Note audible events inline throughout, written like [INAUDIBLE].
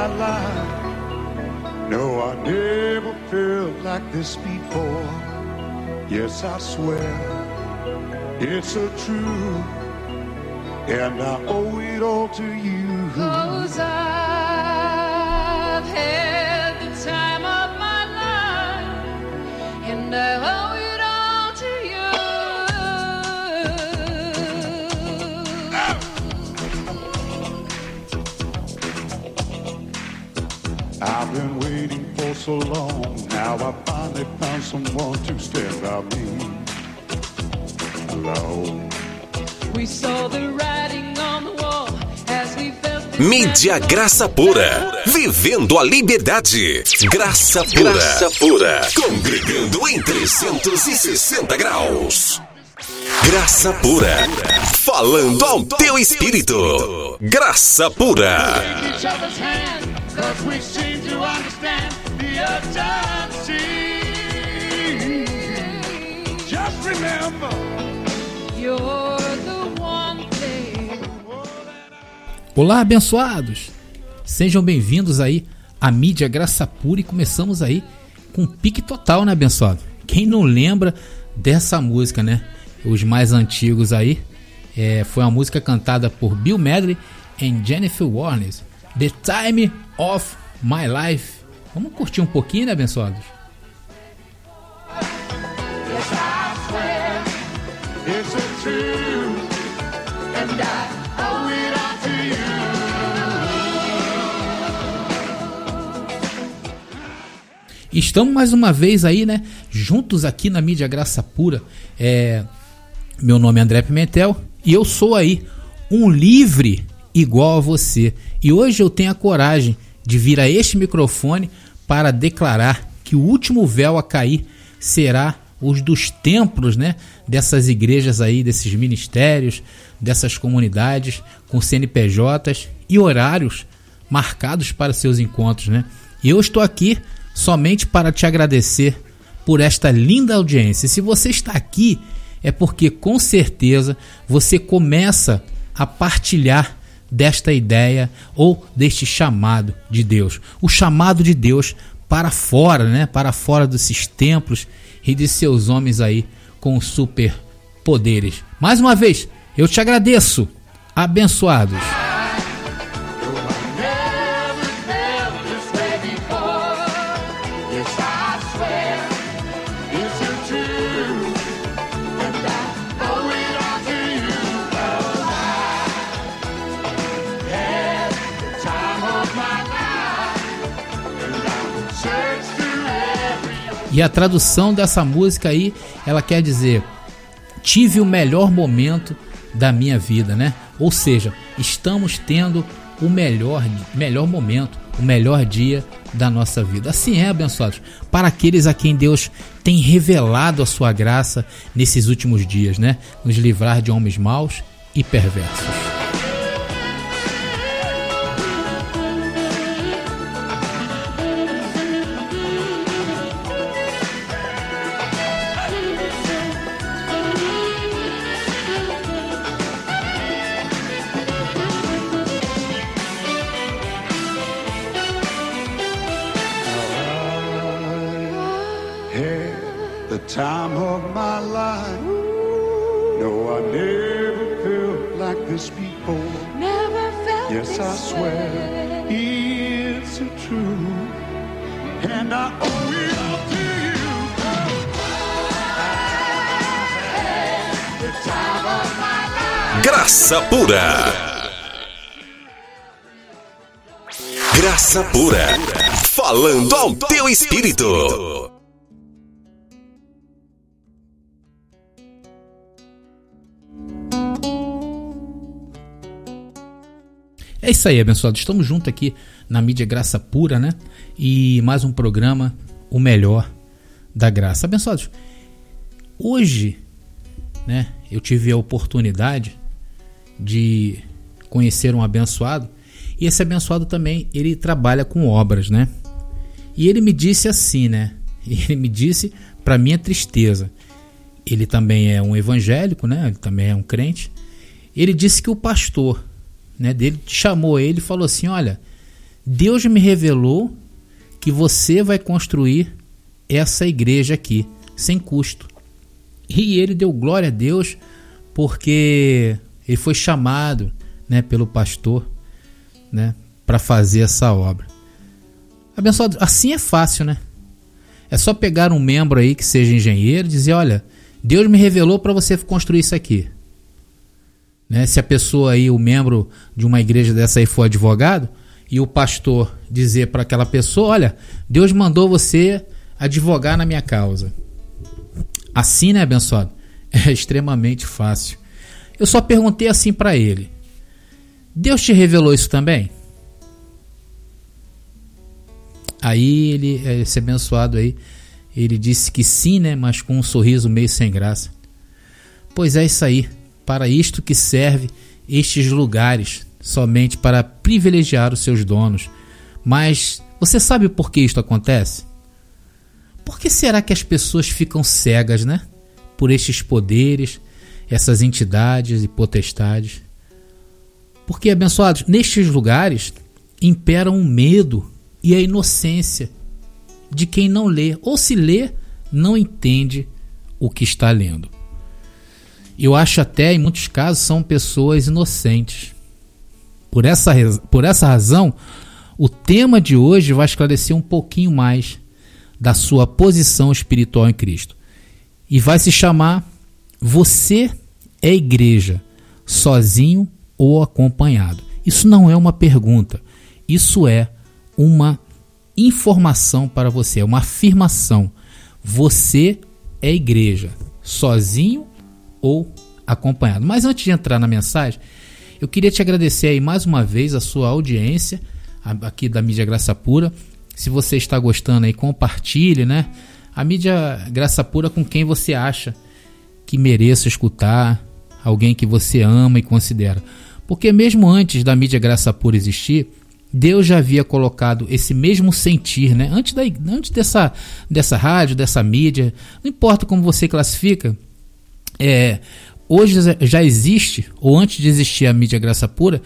my life. No, I never felt like this before. Yes, I swear it's a truth, and I owe it all to you. Cause I've so long. Now I finally found someone to stand by me. Alone. We saw the writing on the wall as we felt the Mídia Graça Pura. Vivendo a liberdade. Graça Pura. Graça Pura. Congregando em 360 graus. Graça Pura. Falando ao teu espírito. Graça Pura. each other's hand, cause we seem to understand the urgency. Just remember, You're the one thing. Olá, abençoados! Sejam bem-vindos aí à mídia Graça Pura e começamos aí com pique total, né, abençoado? Quem não lembra dessa música, né? Os mais antigos aí. É, foi uma música cantada por Bill Medley e Jennifer Warnes. The Time of My Life. Vamos curtir um pouquinho, né, abençoados? Estamos mais uma vez aí, né? Juntos aqui na mídia Graça Pura. É, meu nome é André Pimentel e eu sou aí um livre igual a você. E hoje eu tenho a coragem de vir a este microfone para declarar que o último véu a cair será os dos templos, né? Dessas igrejas aí, desses ministérios, dessas comunidades com CNPJs e horários marcados para seus encontros, né? E eu estou aqui somente para te agradecer por esta linda audiência. Se você está aqui, é porque com certeza você começa a partilhar desta ideia ou deste chamado de Deus. O chamado de Deus para fora, né? Para fora desses templos e de seus homens aí com super poderes. Mais uma vez, eu te agradeço. Abençoados. E a tradução dessa música aí, ela quer dizer: tive o melhor momento da minha vida, né? Ou seja, estamos tendo o melhor, melhor momento, o melhor dia da nossa vida. Assim é, abençoados, para aqueles a quem Deus tem revelado a sua graça nesses últimos dias, né? Nos livrar de homens maus e perversos. Pura. Graça Pura. Falando ao teu espírito. É isso aí, abençoado. Estamos juntos aqui na mídia Graça Pura, né? E mais um programa, o melhor da graça. Abençoados, hoje, né, eu tive a oportunidade de conhecer um abençoado e esse abençoado também, ele trabalha com obras, né? E ele me disse assim, né? [LAUGHS] Ele me disse para minha tristeza. Ele também é um evangélico, né? Ele também é um crente. Ele disse que o pastor, né, dele chamou ele e falou assim: "Olha, Deus me revelou que você vai construir essa igreja aqui, sem custo. E ele deu glória a Deus porque ele foi chamado né, pelo pastor né, para fazer essa obra. Abençoado, assim é fácil, né? É só pegar um membro aí que seja engenheiro e dizer: olha, Deus me revelou para você construir isso aqui. Né? Se a pessoa aí, o membro de uma igreja dessa aí for advogado, e o pastor dizer para aquela pessoa: olha, Deus mandou você advogar na minha causa. Assim, né, abençoado? [LAUGHS] É extremamente fácil. Eu só perguntei assim para ele: Deus te revelou isso também? Aí ele, esse abençoado aí, ele disse que sim, né? Mas com um sorriso meio sem graça. Pois é isso aí. Para isto que serve estes lugares, somente para privilegiar os seus donos. Mas você sabe por que isto acontece? Por que será que as pessoas ficam cegas, né? Por estes poderes, essas entidades e potestades. Porque, abençoados, nestes lugares imperam o medo e a inocência de quem não lê, ou se lê, não entende o que está lendo. Eu acho até, em muitos casos, são pessoas inocentes. Por essa, por essa razão, o tema de hoje vai esclarecer um pouquinho mais da sua posição espiritual em Cristo. E vai se chamar Você é igreja, sozinho ou acompanhado? Isso não é uma pergunta, isso é uma informação para você, é uma afirmação. Você é igreja, sozinho ou acompanhado. Mas antes de entrar na mensagem, eu queria te agradecer aí mais uma vez a sua audiência aqui da mídia Graça Pura. Se você está gostando aí, compartilhe, né? A mídia Graça Pura com quem você acha que mereça escutar, alguém que você ama e considera. Porque mesmo antes da mídia Graça Pura existir, Deus já havia colocado esse mesmo sentir, né? Antes, da, antes dessa, dessa rádio, dessa mídia, não importa como você classifica, é, hoje já existe, ou antes de existir a mídia Graça Pura,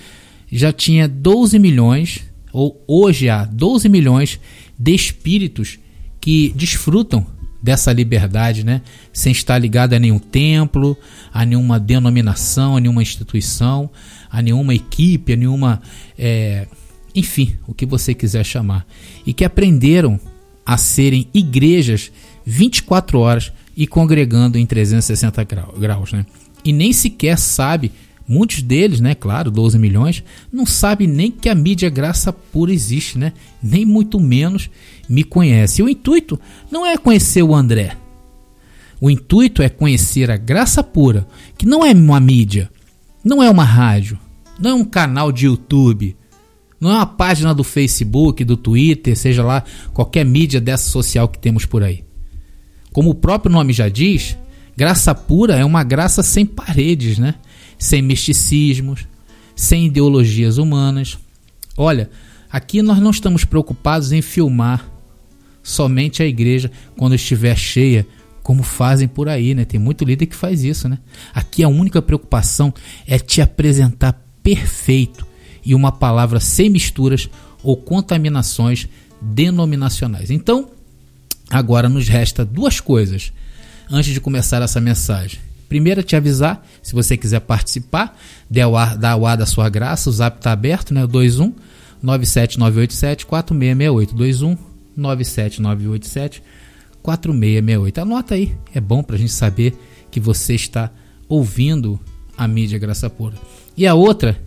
já tinha 12 milhões, ou hoje há 12 milhões de espíritos que desfrutam dessa liberdade, né? Sem estar ligado a nenhum templo, a nenhuma denominação, a nenhuma instituição, a nenhuma equipe, a nenhuma. É, enfim, o que você quiser chamar. E que aprenderam a serem igrejas 24 horas e congregando em 360 graus, né? E nem sequer sabe, muitos deles, né, claro, 12 milhões, não sabe nem que a mídia graça pura existe, né? Nem muito menos me conhece. O intuito não é conhecer o André. O intuito é conhecer a graça pura, que não é uma mídia, não é uma rádio, não é um canal de YouTube, não é uma página do Facebook, do Twitter, seja lá qualquer mídia dessa social que temos por aí. Como o próprio nome já diz, graça pura é uma graça sem paredes, né? Sem misticismos, sem ideologias humanas. Olha, aqui nós não estamos preocupados em filmar somente a igreja quando estiver cheia, como fazem por aí, né? Tem muito líder que faz isso, né? Aqui a única preocupação é te apresentar perfeito e uma palavra sem misturas ou contaminações denominacionais. Então, agora nos resta duas coisas antes de começar essa mensagem. Primeiro, te avisar, se você quiser participar, dê o ar, dá o ar da sua graça, o zap está aberto, né? 21 97987 4668. 21 97987 4668. Anota aí, é bom para a gente saber que você está ouvindo a mídia Graça Pura. E a outra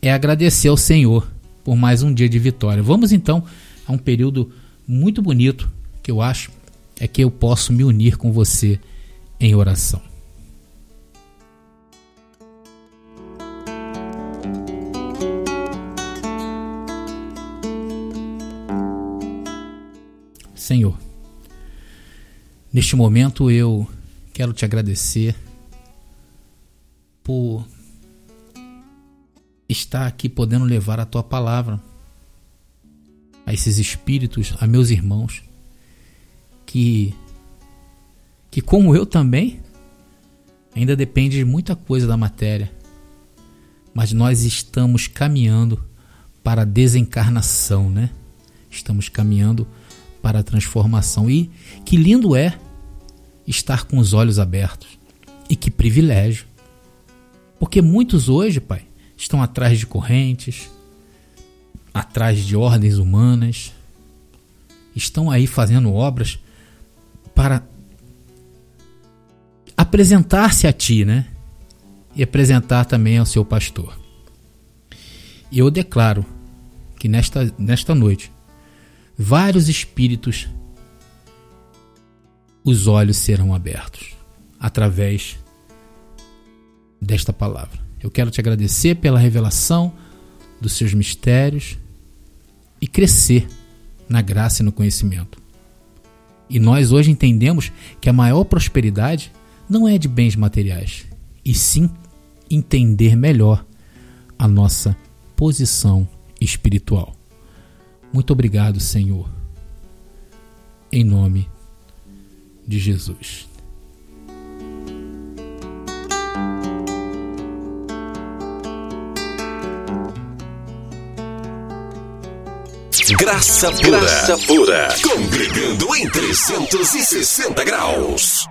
é agradecer ao Senhor por mais um dia de vitória. Vamos então a um período muito bonito que eu acho é que eu posso me unir com você em oração. Senhor, neste momento eu quero te agradecer por estar aqui podendo levar a tua palavra a esses espíritos, a meus irmãos, que, que como eu também, ainda depende de muita coisa da matéria, mas nós estamos caminhando para a desencarnação, né? Estamos caminhando para a transformação. E que lindo é estar com os olhos abertos. E que privilégio. Porque muitos hoje, Pai, estão atrás de correntes, atrás de ordens humanas, estão aí fazendo obras para apresentar-se a Ti, né? E apresentar também ao seu pastor. E eu declaro que nesta, nesta noite, vários espíritos, os olhos serão abertos através desta palavra. Eu quero te agradecer pela revelação dos seus mistérios e crescer na graça e no conhecimento. E nós hoje entendemos que a maior prosperidade não é de bens materiais, e sim entender melhor a nossa posição espiritual. Muito obrigado, Senhor. Em nome de Jesus. Graça pura. Graça pura. Congregando em 360 graus.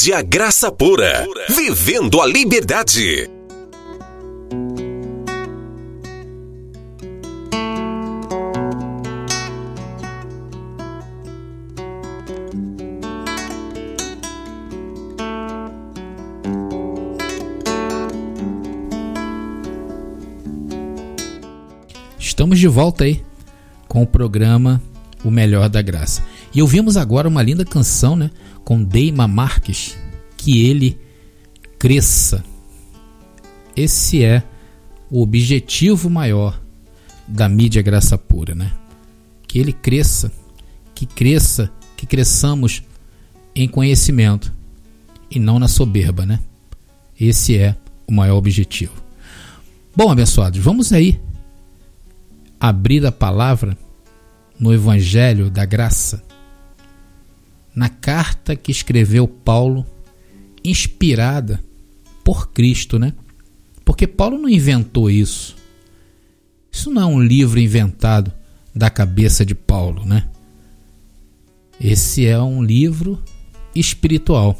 Mídia Graça Pura. Vivendo a liberdade. Estamos de volta aí com o programa O Melhor da Graça. E ouvimos agora uma linda canção, né, com Deima Marques, que ele cresça. Esse é o objetivo maior da mídia Graça Pura, né? Que ele cresça, que cresça, que cresçamos em conhecimento e não na soberba, né? Esse é o maior objetivo. Bom, abençoados, vamos aí abrir a palavra no Evangelho da Graça, na carta que escreveu Paulo, inspirada por Cristo, né? Porque Paulo não inventou isso. Isso não é um livro inventado da cabeça de Paulo, né? Esse é um livro espiritual.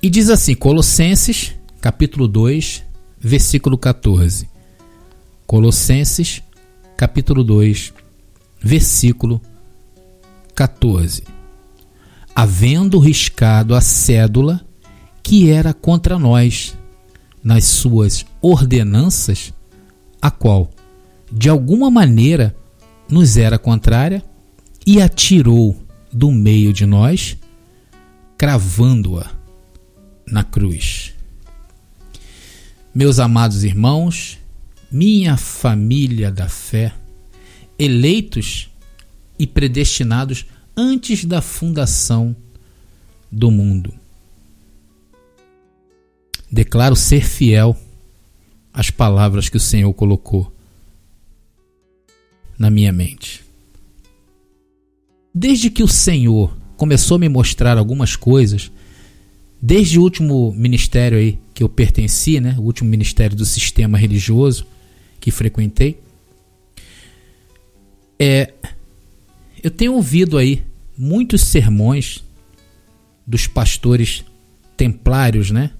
E diz assim, Colossenses, capítulo 2, versículo 14. Colossenses, capítulo 2, versículo 14. Havendo riscado a cédula que era contra nós, nas suas ordenanças, a qual, de alguma maneira, nos era contrária, e a tirou do meio de nós, cravando-a na cruz. Meus amados irmãos, minha família da fé, eleitos e predestinados antes da fundação do mundo. Declaro ser fiel às palavras que o Senhor colocou na minha mente. Desde que o Senhor começou a me mostrar algumas coisas, desde o último ministério aí que eu pertenci, né, o último ministério do sistema religioso, que frequentei, é, eu tenho ouvido aí muitos sermões dos pastores templários, né?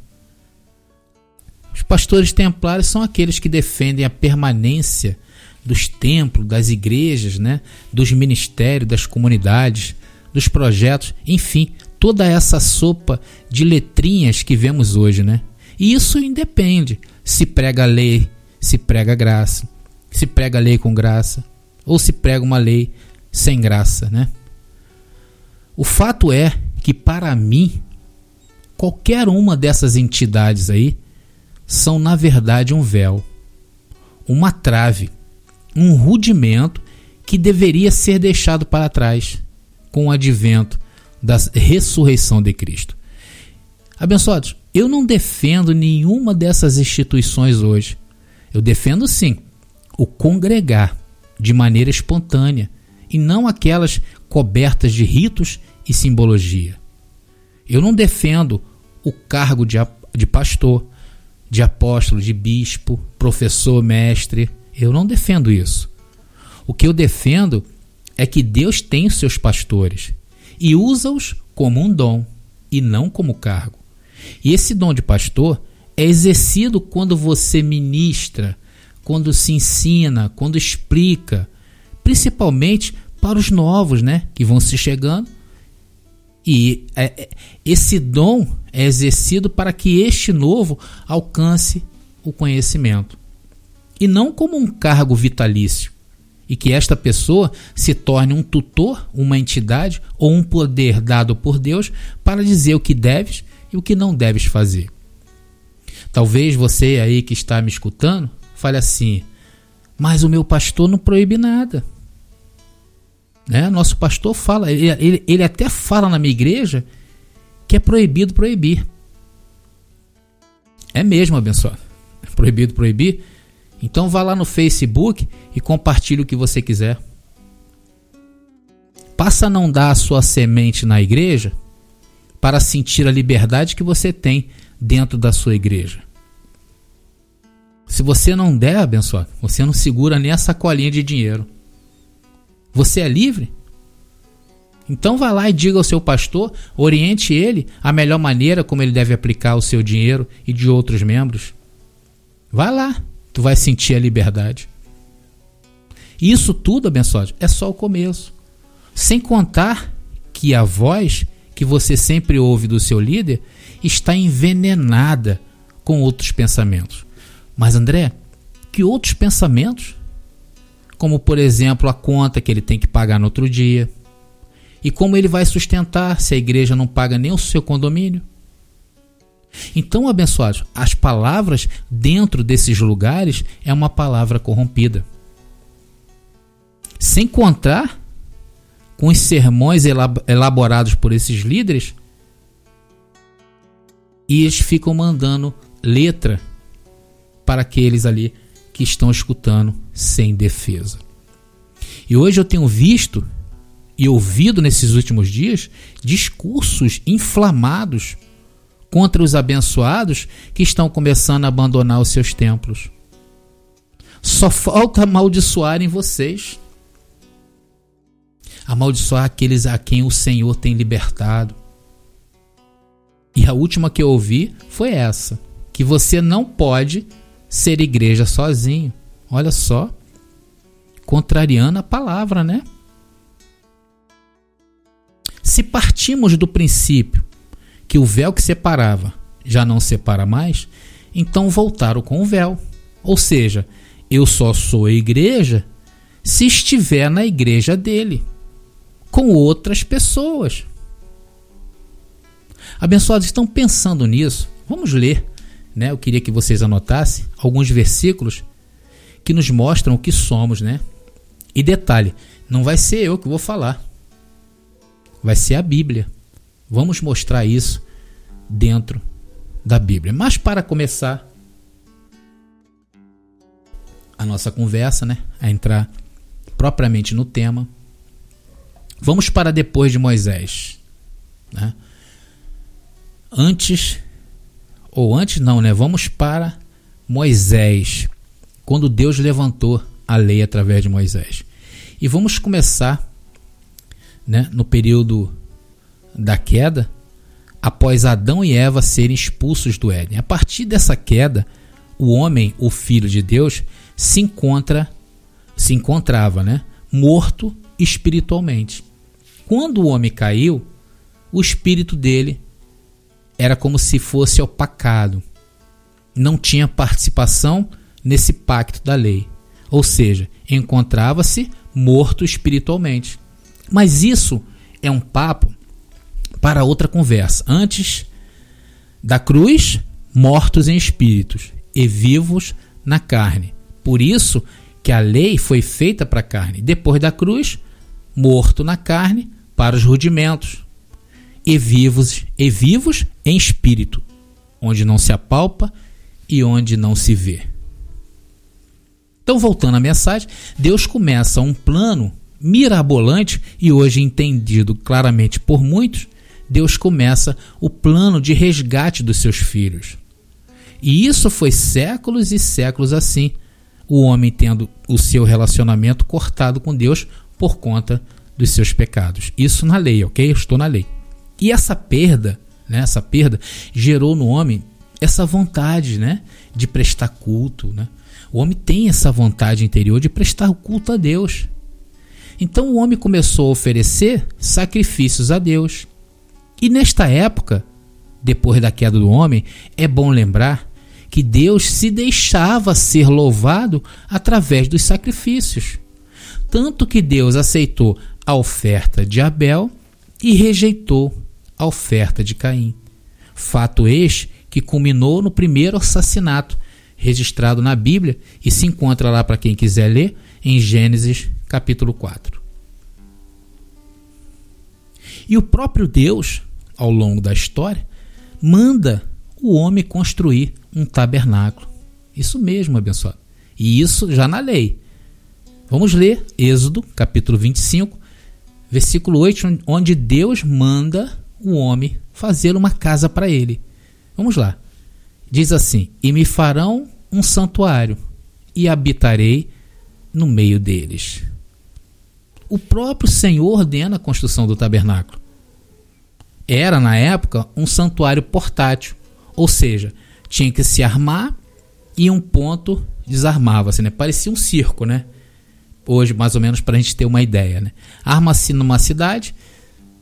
Os pastores templários são aqueles que defendem a permanência dos templos, das igrejas, né? Dos ministérios, das comunidades, dos projetos, enfim, toda essa sopa de letrinhas que vemos hoje, né? E isso independe se prega a lei se prega graça, se prega lei com graça, ou se prega uma lei sem graça, né? O fato é que para mim qualquer uma dessas entidades aí são na verdade um véu, uma trave, um rudimento que deveria ser deixado para trás com o advento da ressurreição de Cristo. Abençoados, eu não defendo nenhuma dessas instituições hoje. Eu defendo sim o congregar de maneira espontânea e não aquelas cobertas de ritos e simbologia. Eu não defendo o cargo de, de pastor, de apóstolo, de bispo, professor, mestre. Eu não defendo isso. O que eu defendo é que Deus tem os seus pastores e usa-os como um dom e não como cargo. E esse dom de pastor é exercido quando você ministra, quando se ensina, quando explica, principalmente para os novos, né, que vão se chegando. E é, é, esse dom é exercido para que este novo alcance o conhecimento. E não como um cargo vitalício. E que esta pessoa se torne um tutor, uma entidade ou um poder dado por Deus para dizer o que deves e o que não deves fazer. Talvez você aí que está me escutando fale assim: mas o meu pastor não proíbe nada. Né? Nosso pastor fala, ele, ele, ele até fala na minha igreja que é proibido proibir. É mesmo, abençoado. É proibido proibir? Então vá lá no Facebook e compartilhe o que você quiser. Passa a não dar a sua semente na igreja para sentir a liberdade que você tem dentro da sua igreja. Se você não der, abençoado, você não segura nem a sacolinha de dinheiro. Você é livre? Então vá lá e diga ao seu pastor, oriente ele a melhor maneira como ele deve aplicar o seu dinheiro e de outros membros. Vai lá, tu vai sentir a liberdade. Isso tudo, abençoado, é só o começo. Sem contar que a voz que você sempre ouve do seu líder está envenenada com outros pensamentos. Mas André, que outros pensamentos? Como por exemplo a conta que ele tem que pagar no outro dia. E como ele vai sustentar se a igreja não paga nem o seu condomínio? Então, abençoados, as palavras dentro desses lugares é uma palavra corrompida. Sem contar com os sermões elaborados por esses líderes, e eles ficam mandando letra para aqueles ali que estão escutando sem defesa. E hoje eu tenho visto e ouvido nesses últimos dias discursos inflamados contra os abençoados que estão começando a abandonar os seus templos. Só falta amaldiçoarem vocês. Amaldiçoar aqueles a quem o Senhor tem libertado. E a última que eu ouvi foi essa: que você não pode ser igreja sozinho. Olha só, contrariando a palavra, né? Se partimos do princípio que o véu que separava já não separa mais, então voltaram com o véu. Ou seja, eu só sou a igreja se estiver na igreja dele, com outras pessoas. Abençoados, estão pensando nisso? Vamos ler. Né? Eu queria que vocês anotassem alguns versículos que nos mostram o que somos. Né? E detalhe, não vai ser eu que vou falar, vai ser a Bíblia. Vamos mostrar isso dentro da Bíblia. Mas para começar a nossa conversa, né, a entrar propriamente no tema, vamos para depois de Moisés, né? Antes ou antes não, né? Vamos para Moisés, quando Deus levantou a lei através de Moisés. E vamos começar, né, no período da queda, após Adão e Eva serem expulsos do Éden. A partir dessa queda, o homem, o filho de Deus, se encontra se encontrava, né, morto espiritualmente. Quando o homem caiu, o espírito dele era como se fosse opacado. Não tinha participação nesse pacto da lei. Ou seja, encontrava-se morto espiritualmente. Mas isso é um papo para outra conversa. Antes da cruz, mortos em espíritos e vivos na carne. Por isso que a lei foi feita para a carne. Depois da cruz, morto na carne para os rudimentos e vivos e vivos em espírito, onde não se apalpa e onde não se vê. Então, voltando à mensagem, Deus começa um plano mirabolante e hoje entendido claramente por muitos Deus começa o plano de resgate dos seus filhos. E isso foi séculos e séculos assim, o homem tendo o seu relacionamento cortado com Deus por conta dos seus pecados. Isso na lei, ok? Eu estou na lei. E essa perda, né, essa perda gerou no homem essa vontade, né, de prestar culto, né? O homem tem essa vontade interior de prestar culto a Deus. Então o homem começou a oferecer sacrifícios a Deus. E nesta época, depois da queda do homem, é bom lembrar que Deus se deixava ser louvado através dos sacrifícios. Tanto que Deus aceitou a oferta de Abel e rejeitou a oferta de Caim. Fato este que culminou no primeiro assassinato registrado na Bíblia e se encontra lá para quem quiser ler em Gênesis capítulo 4. E o próprio Deus ao longo da história, manda o homem construir um tabernáculo. Isso mesmo, abençoado. E isso já na lei. Vamos ler Êxodo, capítulo 25, versículo 8, onde Deus manda o homem fazer uma casa para ele. Vamos lá. Diz assim: E me farão um santuário, e habitarei no meio deles. O próprio Senhor ordena a construção do tabernáculo. Era, na época, um santuário portátil, ou seja, tinha que se armar e um ponto desarmava-se, né? Parecia um circo, né? Hoje, mais ou menos, para a gente ter uma ideia, né? Arma-se numa cidade,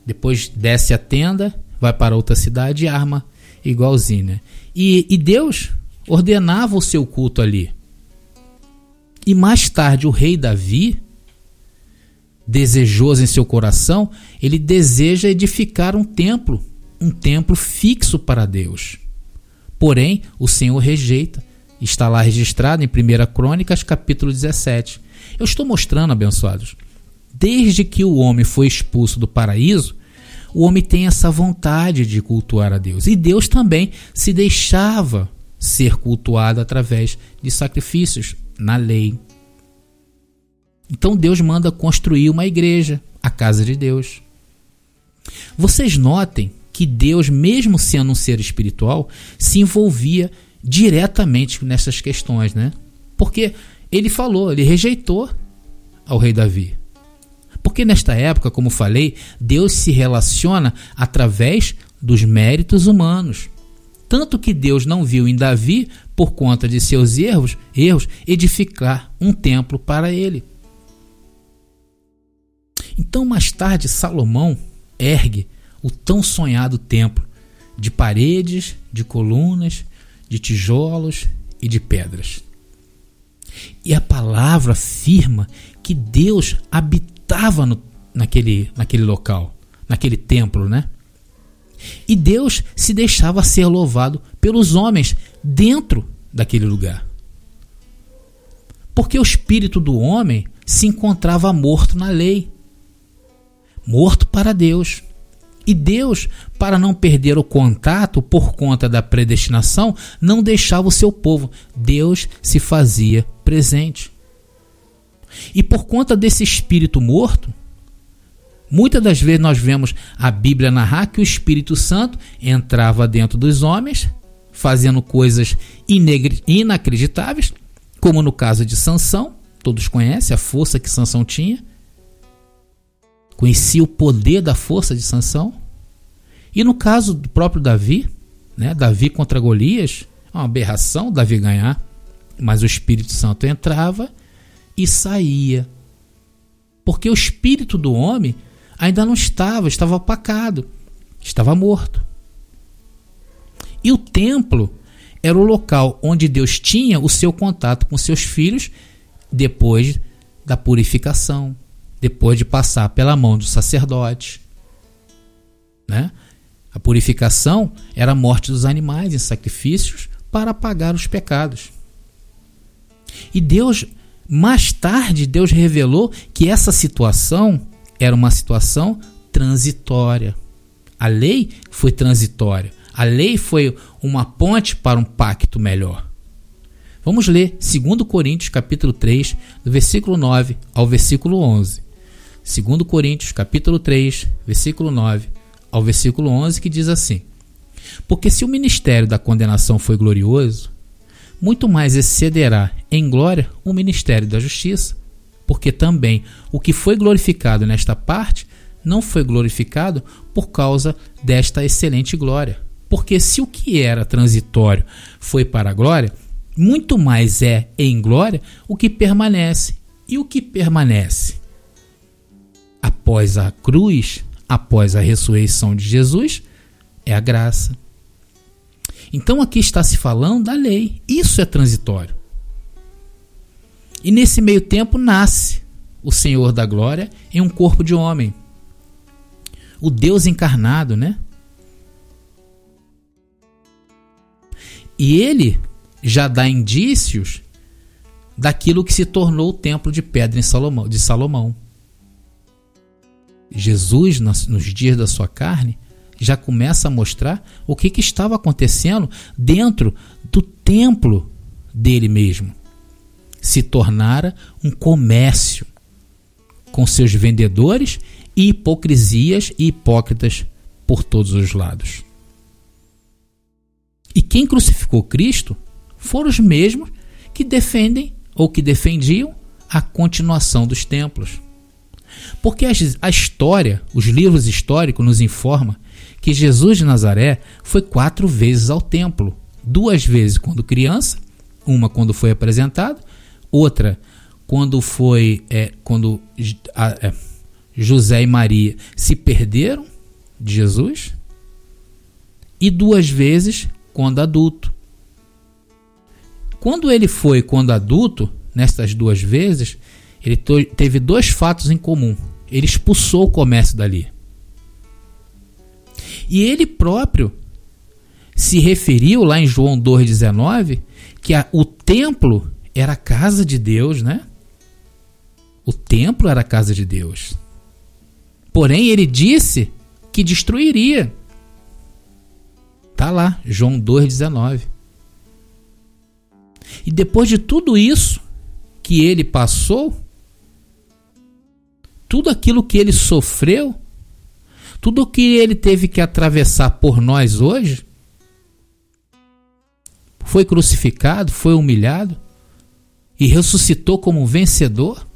depois desce a tenda, vai para outra cidade e arma igualzinho, né? E, e Deus ordenava o seu culto ali. E mais tarde o rei Davi, desejoso em seu coração, ele deseja edificar um templo, um templo fixo para Deus. Porém, o Senhor rejeita. Está lá registrado em 1 Crônicas, capítulo 17. Eu estou mostrando, abençoados, desde que o homem foi expulso do paraíso, o homem tem essa vontade de cultuar a Deus. E Deus também se deixava ser cultuado através de sacrifícios na lei. Então Deus manda construir uma igreja, a casa de Deus. Vocês notem que Deus, mesmo sendo um ser espiritual, se envolvia diretamente nessas questões, né? Porque ele falou, ele rejeitou ao rei Davi. Porque nesta época, como falei, Deus se relaciona através dos méritos humanos. Tanto que Deus não viu em Davi, por conta de seus erros, erros, edificar um templo para ele. Então, mais tarde, Salomão ergue o tão sonhado templo de paredes, de colunas, de tijolos e de pedras. E a palavra afirma que Deus habitava no, naquele, naquele local, naquele templo, né? E Deus se deixava ser louvado pelos homens dentro daquele lugar. Porque o espírito do homem se encontrava morto na lei, morto para Deus. E Deus, para não perder o contato por conta da predestinação, não deixava o seu povo. Deus se fazia presente. E por conta desse espírito morto, Muitas das vezes nós vemos a Bíblia narrar que o Espírito Santo entrava dentro dos homens, fazendo coisas inacreditáveis, como no caso de Sansão, todos conhecem a força que Sansão tinha. Conhecia o poder da força de Sansão. E no caso do próprio Davi, né, Davi contra Golias, é uma aberração Davi ganhar, mas o Espírito Santo entrava e saía. Porque o espírito do homem ainda não estava, estava apacado, estava morto. E o templo era o local onde Deus tinha o seu contato com seus filhos depois da purificação, depois de passar pela mão do sacerdote. Né? A purificação era a morte dos animais em sacrifícios para apagar os pecados. E Deus, mais tarde, Deus revelou que essa situação era uma situação transitória. A lei foi transitória. A lei foi uma ponte para um pacto melhor. Vamos ler 2 Coríntios capítulo 3, do versículo 9 ao versículo 11. 2 Coríntios capítulo 3, versículo 9 ao versículo 11, que diz assim: Porque se o ministério da condenação foi glorioso, muito mais excederá em glória o ministério da justiça porque também o que foi glorificado nesta parte não foi glorificado por causa desta excelente glória. Porque se o que era transitório foi para a glória, muito mais é em glória o que permanece. E o que permanece? Após a cruz, após a ressurreição de Jesus, é a graça. Então aqui está se falando da lei. Isso é transitório. E nesse meio tempo nasce o Senhor da Glória em um corpo de homem. O Deus encarnado, né? E ele já dá indícios daquilo que se tornou o templo de pedra em Salomão, de Salomão. Jesus, nos dias da sua carne, já começa a mostrar o que, que estava acontecendo dentro do templo dele mesmo se tornara um comércio com seus vendedores e hipocrisias e hipócritas por todos os lados. E quem crucificou Cristo foram os mesmos que defendem ou que defendiam a continuação dos templos. Porque a história, os livros históricos nos informam que Jesus de Nazaré foi quatro vezes ao templo. Duas vezes quando criança, uma quando foi apresentado, outra quando foi é, quando a, é, José e Maria se perderam de Jesus e duas vezes quando adulto. Quando ele foi quando adulto, nestas duas vezes, ele teve dois fatos em comum. Ele expulsou o comércio dali. E ele próprio se referiu lá em João 2,19 que a, o templo era a casa de Deus, né? O templo era a casa de Deus. Porém, ele disse que destruiria. Tá lá, João 2,19. E depois de tudo isso que ele passou, tudo aquilo que ele sofreu, tudo o que ele teve que atravessar por nós hoje, foi crucificado, foi humilhado e ressuscitou como um vencedor?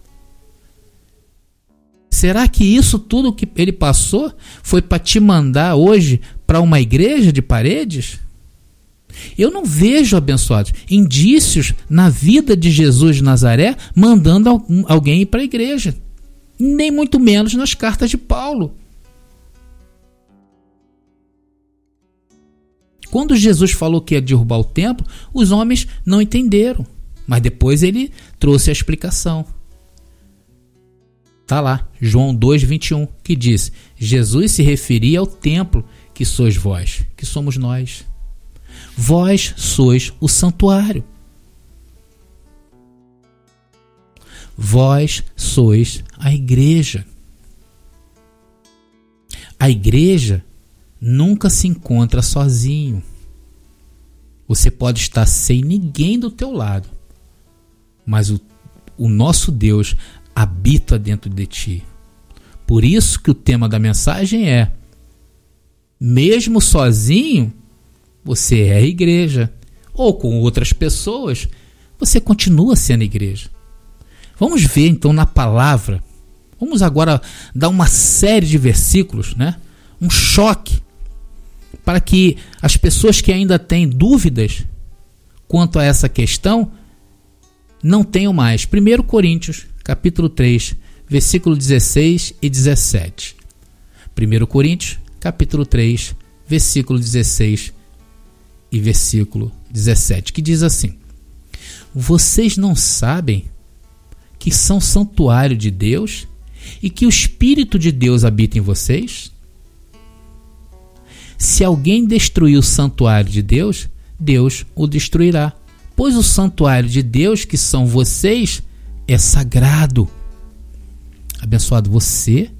Será que isso tudo que ele passou foi para te mandar hoje para uma igreja de paredes? Eu não vejo, abençoados, indícios na vida de Jesus de Nazaré mandando alguém ir para a igreja. Nem muito menos nas cartas de Paulo. Quando Jesus falou que ia derrubar o templo, os homens não entenderam. Mas depois ele trouxe a explicação. Está lá, João 2,21, que diz: Jesus se referia ao templo que sois vós, que somos nós. Vós sois o santuário. Vós sois a igreja. A igreja nunca se encontra sozinho. Você pode estar sem ninguém do teu lado, mas o, o nosso Deus habita dentro de ti. Por isso que o tema da mensagem é: mesmo sozinho, você é igreja. Ou com outras pessoas, você continua sendo igreja. Vamos ver então na palavra. Vamos agora dar uma série de versículos, né? Um choque para que as pessoas que ainda têm dúvidas quanto a essa questão não tenham mais. 1 Coríntios capítulo 3, versículo 16 e 17. 1 Coríntios, capítulo 3, versículo 16 e versículo 17, que diz assim: Vocês não sabem que são santuário de Deus e que o Espírito de Deus habita em vocês? Se alguém destruir o santuário de Deus, Deus o destruirá. Pois o santuário de Deus, que são vocês, é sagrado. Abençoado, você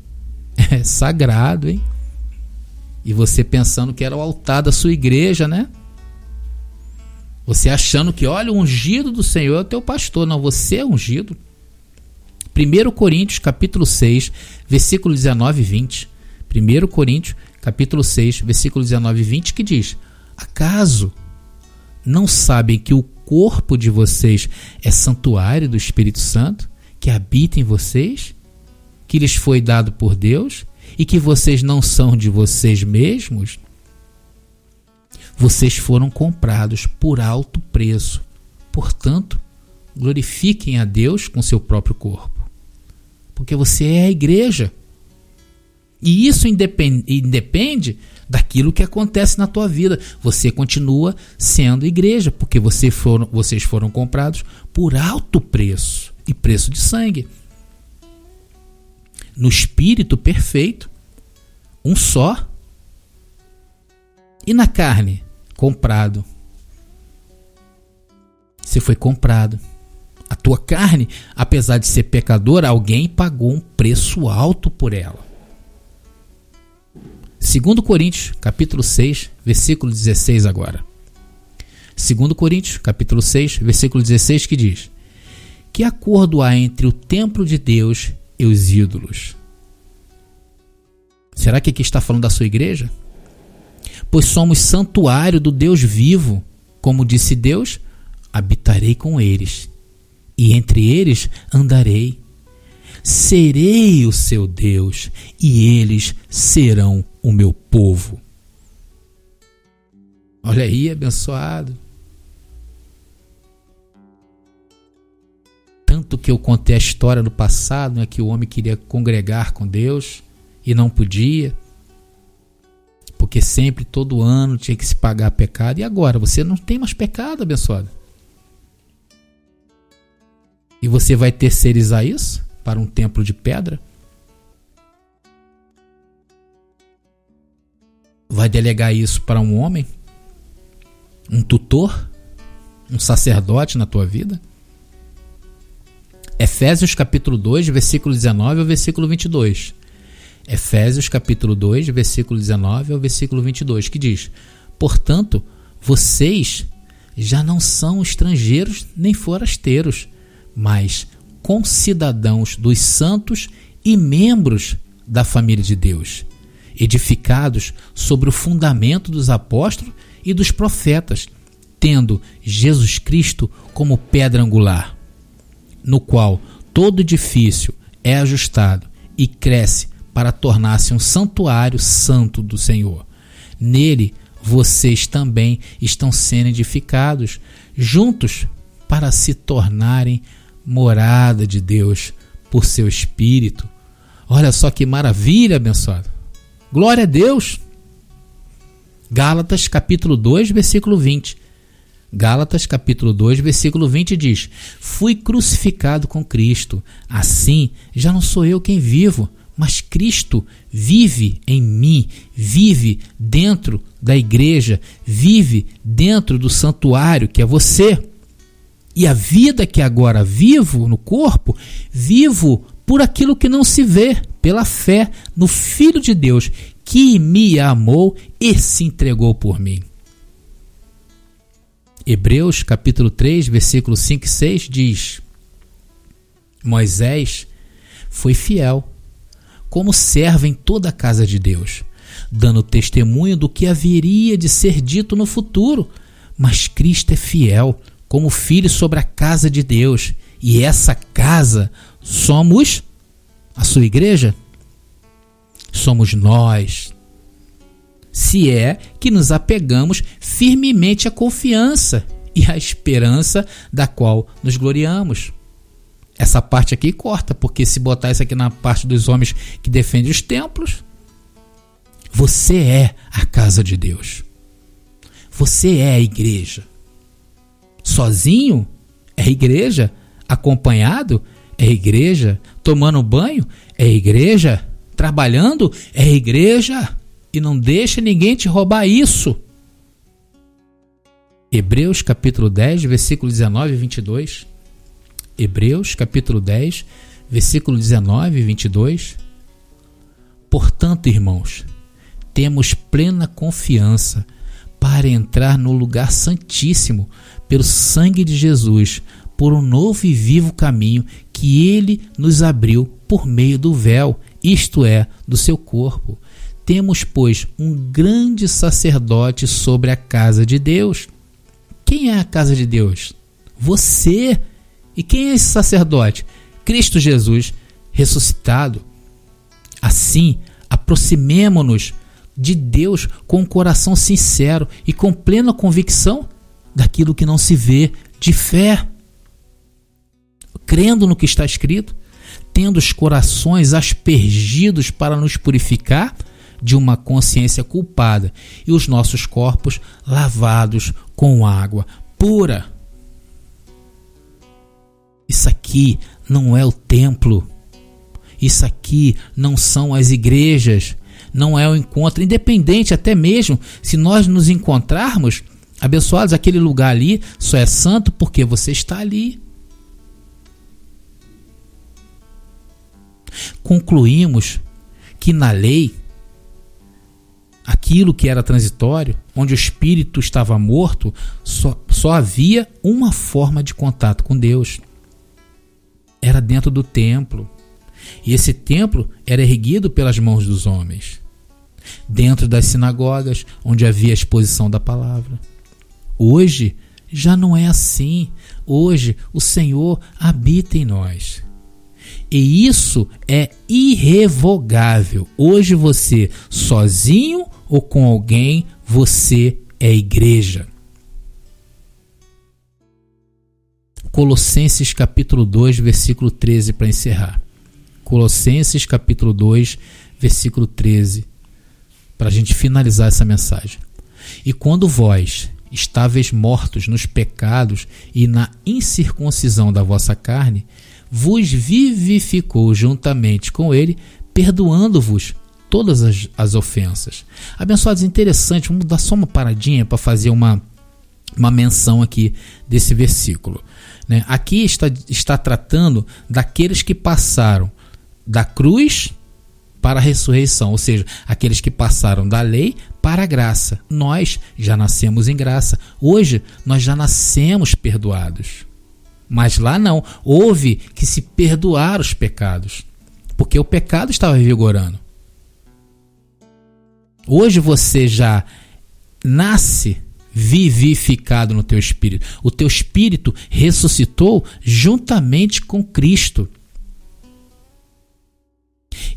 é sagrado, hein? E você pensando que era o altar da sua igreja, né? Você achando que, olha, o ungido do Senhor é o teu pastor. Não, você é ungido. 1 Coríntios, capítulo 6, versículo 19 e 20. 1 Coríntios, capítulo 6, versículo 19 e 20, que diz: Acaso não sabem que o corpo de vocês é santuário do Espírito Santo que habita em vocês, que lhes foi dado por Deus e que vocês não são de vocês mesmos? Vocês foram comprados por alto preço. Portanto, glorifiquem a Deus com seu próprio corpo. Porque você é a igreja. E isso independe, independe daquilo que acontece na tua vida. Você continua sendo igreja, porque você foram, vocês foram comprados por alto preço e preço de sangue. No espírito perfeito, um só. E na carne, comprado. Você foi comprado. A tua carne, apesar de ser pecadora, alguém pagou um preço alto por ela. 2 Coríntios, capítulo 6, versículo 16 agora. 2 Coríntios, capítulo 6, versículo 16 que diz: Que acordo há entre o templo de Deus e os ídolos? Será que aqui está falando da sua igreja? Pois somos santuário do Deus vivo, como disse Deus, habitarei com eles, e entre eles andarei. serei o seu Deus e eles serão o meu povo. Olha aí, abençoado. Tanto que eu contei a história do passado, né, que o homem queria congregar com Deus e não podia, porque sempre, todo ano, tinha que se pagar pecado. E agora, você não tem mais pecado, abençoado. E você vai terceirizar isso para um templo de pedra? Vai delegar isso para um homem? Um tutor? Um sacerdote na tua vida? Efésios capítulo 2, versículo 19 ao versículo 22. Efésios capítulo 2, versículo 19 ao versículo 22, que diz: Portanto, vocês já não são estrangeiros nem forasteiros, mas concidadãos dos santos e membros da família de Deus, edificados sobre o fundamento dos apóstolos e dos profetas, tendo Jesus Cristo como pedra angular, no qual todo edifício é ajustado e cresce para tornar-se um santuário santo do Senhor. Nele vocês também estão sendo edificados juntos para se tornarem morada de Deus por seu Espírito. Olha só que maravilha, abençoado. Glória a Deus. Gálatas capítulo 2, versículo 20. Gálatas capítulo 2, versículo 20 diz: Fui crucificado com Cristo. Assim, já não sou eu quem vivo, mas Cristo vive em mim, vive dentro da igreja, vive dentro do santuário que é você. E a vida que agora vivo no corpo, vivo por aquilo que não se vê, pela fé no Filho de Deus, que me amou e se entregou por mim. Hebreus capítulo 3, versículo 5 e 6 diz: Moisés foi fiel, como servo em toda a casa de Deus, dando testemunho do que haveria de ser dito no futuro. Mas Cristo é fiel, como filho sobre a casa de Deus, e essa casa somos a sua igreja? Somos nós. Se é que nos apegamos firmemente à confiança e à esperança da qual nos gloriamos. Essa parte aqui corta, porque se botar isso aqui na parte dos homens que defendem os templos, você é a casa de Deus. Você é a igreja. Sozinho é igreja, acompanhado é igreja, tomando banho é igreja, trabalhando é igreja. E não deixa ninguém te roubar isso. Hebreus capítulo 10, versículo 19 e 22. Hebreus capítulo 10, versículo 19 e 22. Portanto, irmãos, temos plena confiança para entrar no lugar santíssimo pelo sangue de Jesus, por um novo e vivo caminho que ele nos abriu por meio do véu, isto é, do seu corpo. Temos, pois, um grande sacerdote sobre a casa de Deus. Quem é a casa de Deus? Você. E quem é esse sacerdote? Cristo Jesus ressuscitado. Assim, aproximemo-nos de Deus com um coração sincero e com plena convicção daquilo que não se vê, de fé, crendo no que está escrito, tendo os corações aspergidos para nos purificar de uma consciência culpada e os nossos corpos lavados com água pura. Isso aqui não é o templo. Isso aqui não são as igrejas. Não é o encontro, independente até mesmo se nós nos encontrarmos abençoados, aquele lugar ali só é santo porque você está ali. Concluímos que na lei aquilo que era transitório, onde o espírito estava morto, só, só havia uma forma de contato com Deus. Era dentro do templo. E esse templo era erguido pelas mãos dos homens. Dentro das sinagogas, onde havia a exposição da palavra. Hoje já não é assim. Hoje o Senhor habita em nós. E isso é irrevogável. Hoje você, sozinho ou com alguém, você é igreja. Colossenses capítulo 2, versículo 13 para encerrar. Colossenses capítulo 2, versículo 13, para a gente finalizar essa mensagem. E quando vós, estáveis mortos nos pecados e na incircuncisão da vossa carne, vos vivificou juntamente com ele, perdoando-vos todas as, as ofensas. Abençoados, interessante, vamos dar só uma paradinha para fazer uma, uma menção aqui desse versículo. Né? Aqui está, está tratando daqueles que passaram da cruz para a ressurreição, ou seja, aqueles que passaram da lei para a graça. Nós já nascemos em graça. Hoje nós já nascemos perdoados. Mas lá não, houve que se perdoar os pecados, porque o pecado estava vigorando. Hoje você já nasce vivificado no teu espírito. O teu espírito ressuscitou juntamente com Cristo.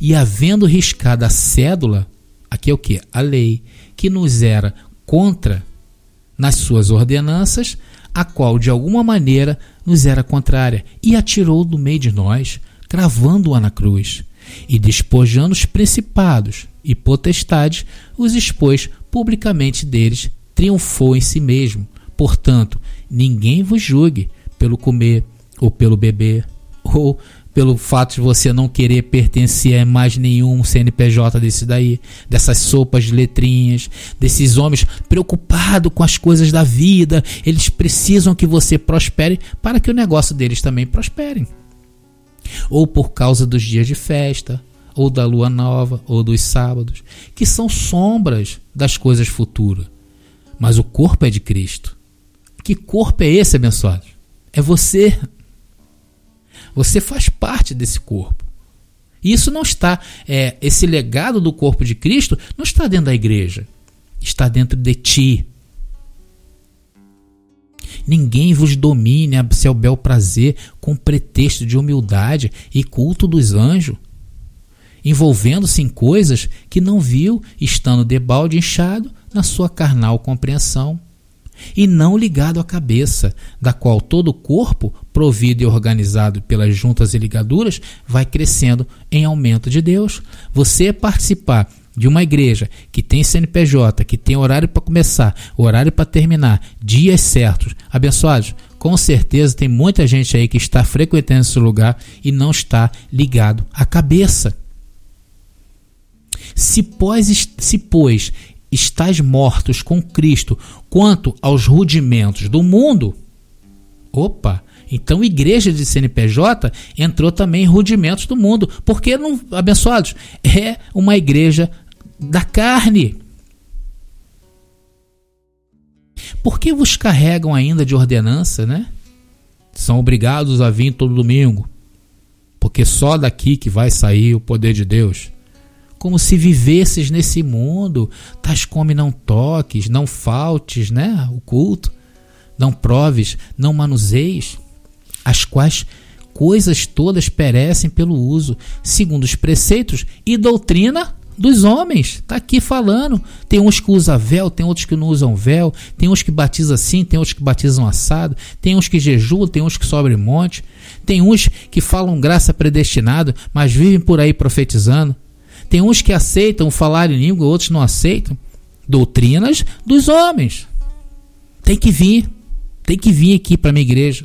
E havendo riscado a cédula, aqui é o que? A lei, que nos era contra nas suas ordenanças, a qual de alguma maneira nos era contrária, e atirou do meio de nós, cravando-a na cruz, e despojando os principados e potestades, os expôs publicamente deles, triunfou em si mesmo. Portanto, ninguém vos julgue pelo comer, ou pelo beber, ou pelo fato de você não querer pertencer a mais nenhum CNPJ desse daí, dessas sopas de letrinhas, desses homens preocupados com as coisas da vida, eles precisam que você prospere para que o negócio deles também prospere. Ou por causa dos dias de festa, ou da lua nova, ou dos sábados, que são sombras das coisas futuras. Mas o corpo é de Cristo. Que corpo é esse, abençoado? É você. Você faz parte desse corpo. E isso não está, é, esse legado do corpo de Cristo não está dentro da igreja, está dentro de ti. Ninguém vos domine a seu bel prazer com pretexto de humildade e culto dos anjos, envolvendo-se em coisas que não viu, estando debalde inchado na sua carnal compreensão e não ligado à cabeça, da qual todo o corpo, provido e organizado pelas juntas e ligaduras, vai crescendo em aumento de Deus. Você participar de uma igreja que tem CNPJ, que tem horário para começar, horário para terminar, dias certos, abençoados, com certeza tem muita gente aí que está frequentando esse lugar e não está ligado à cabeça. Se pois, se pois estáis mortos com Cristo quanto aos rudimentos do mundo, opa, então igreja de CNPJ entrou também em rudimentos do mundo, porque não, abençoados, é uma igreja da carne. Por que vos carregam ainda de ordenança, né? São obrigados a vir todo domingo, porque só daqui que vai sair o poder de Deus como se vivesses nesse mundo, tais come não toques, não faltes, né, o culto, não proves, não manuseis, as quais coisas todas perecem pelo uso, segundo os preceitos e doutrina dos homens. Está aqui falando. Tem uns que usam véu, tem outros que não usam véu, tem uns que batizam assim, tem outros que batizam assado, tem uns que jejuam, tem uns que sobem monte, tem uns que falam graça predestinado, mas vivem por aí profetizando. Tem uns que aceitam falar em língua, outros não aceitam. Doutrinas dos homens. Tem que vir. Tem que vir aqui para minha igreja.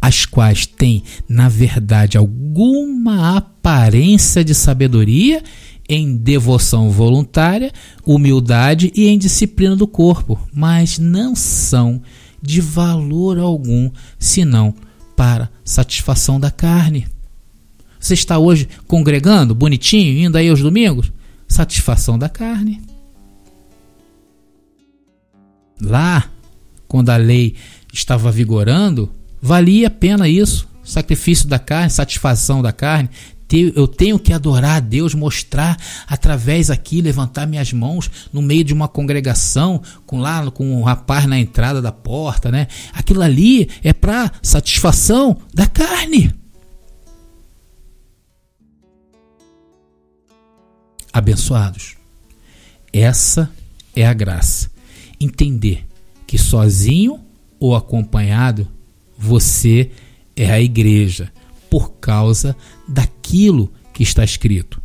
As quais têm, na verdade, alguma aparência de sabedoria em devoção voluntária, humildade e em disciplina do corpo, mas não são de valor algum, senão para satisfação da carne. Você está hoje congregando, bonitinho, indo aí aos domingos? Satisfação da carne. Lá, quando a lei estava vigorando, valia a pena isso. Sacrifício da carne, satisfação da carne. Eu tenho que adorar a Deus, mostrar através aqui, levantar minhas mãos no meio de uma congregação, com lá com um rapaz na entrada da porta, né? Aquilo ali é para satisfação da carne. Abençoados. Essa é a graça. Entender que sozinho ou acompanhado, você é a igreja, por causa daquilo que está escrito.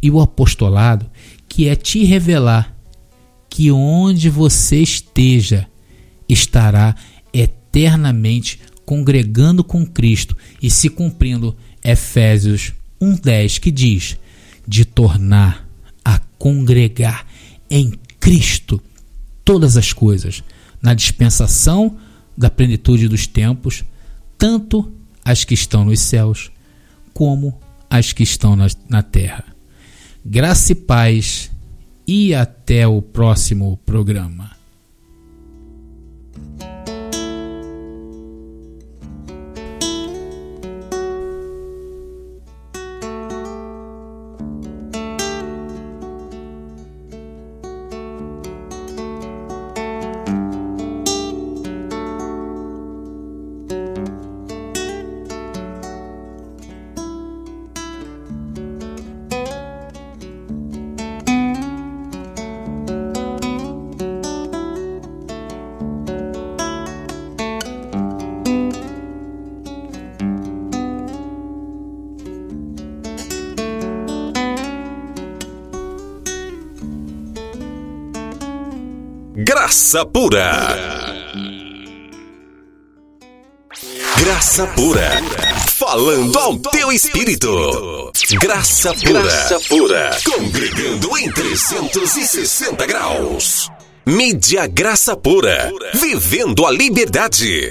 E o apostolado, que é te revelar que onde você esteja, estará eternamente congregando com Cristo e se cumprindo Efésios 1:10 que diz: de tornar a congregar em Cristo todas as coisas na dispensação da plenitude dos tempos, tanto as que estão nos céus como as que estão na, na terra. Graça e paz e até o próximo programa. Graça pura. Graça pura. Falando ao teu espírito. Graça pura. Graça pura. Congregando em 360 graus. Mídia Graça Pura. Vivendo a liberdade.